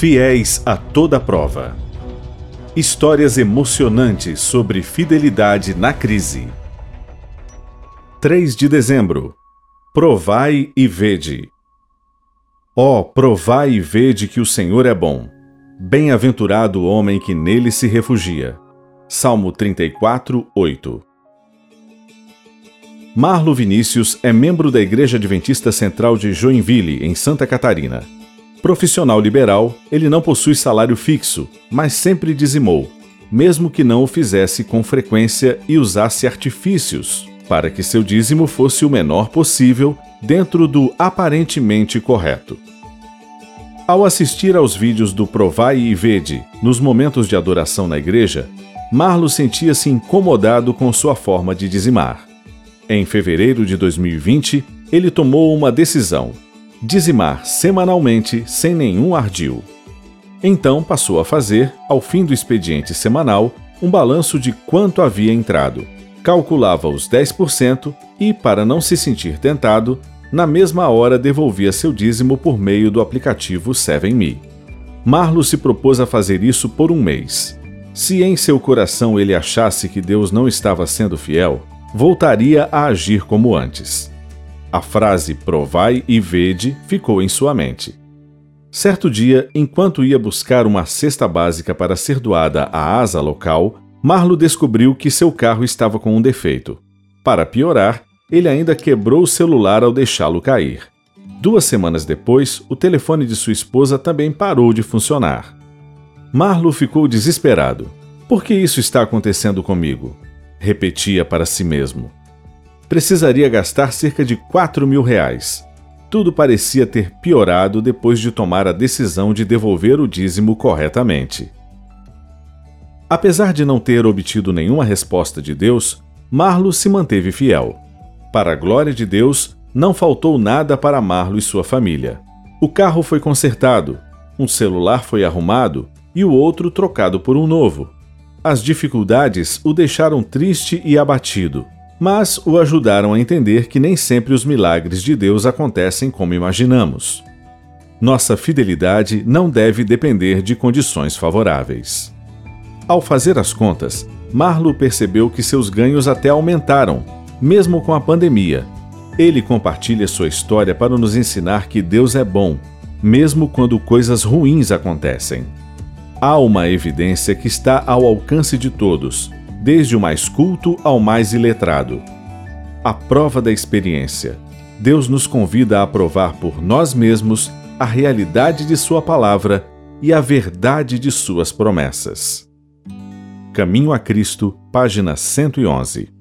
Fiéis a toda prova. Histórias emocionantes sobre fidelidade na crise. 3 de dezembro. Provai e vede. Ó, oh, provai e vede que o Senhor é bom. Bem-aventurado o homem que nele se refugia. Salmo 34, 8. Marlo Vinícius é membro da Igreja Adventista Central de Joinville, em Santa Catarina. Profissional liberal, ele não possui salário fixo, mas sempre dizimou, mesmo que não o fizesse com frequência e usasse artifícios, para que seu dízimo fosse o menor possível dentro do aparentemente correto. Ao assistir aos vídeos do Provai e Vede nos momentos de adoração na igreja, Marlo sentia-se incomodado com sua forma de dizimar. Em fevereiro de 2020, ele tomou uma decisão: dizimar semanalmente sem nenhum ardil. Então passou a fazer, ao fim do expediente semanal, um balanço de quanto havia entrado. Calculava os 10% e, para não se sentir tentado, na mesma hora devolvia seu dízimo por meio do aplicativo 7Me. Marlo se propôs a fazer isso por um mês. Se em seu coração ele achasse que Deus não estava sendo fiel, voltaria a agir como antes. A frase provai e vede ficou em sua mente. Certo dia, enquanto ia buscar uma cesta básica para ser doada à asa local, Marlo descobriu que seu carro estava com um defeito. Para piorar, ele ainda quebrou o celular ao deixá-lo cair. Duas semanas depois, o telefone de sua esposa também parou de funcionar. Marlo ficou desesperado. Por que isso está acontecendo comigo? repetia para si mesmo. Precisaria gastar cerca de 4 mil reais. Tudo parecia ter piorado depois de tomar a decisão de devolver o dízimo corretamente. Apesar de não ter obtido nenhuma resposta de Deus, Marlo se manteve fiel. Para a glória de Deus, não faltou nada para Marlo e sua família. O carro foi consertado, um celular foi arrumado e o outro trocado por um novo. As dificuldades o deixaram triste e abatido, mas o ajudaram a entender que nem sempre os milagres de Deus acontecem como imaginamos. Nossa fidelidade não deve depender de condições favoráveis. Ao fazer as contas, Marlo percebeu que seus ganhos até aumentaram, mesmo com a pandemia. Ele compartilha sua história para nos ensinar que Deus é bom, mesmo quando coisas ruins acontecem. Há uma evidência que está ao alcance de todos, desde o mais culto ao mais iletrado. A prova da experiência. Deus nos convida a provar por nós mesmos a realidade de Sua palavra e a verdade de Suas promessas. Caminho a Cristo, página 111.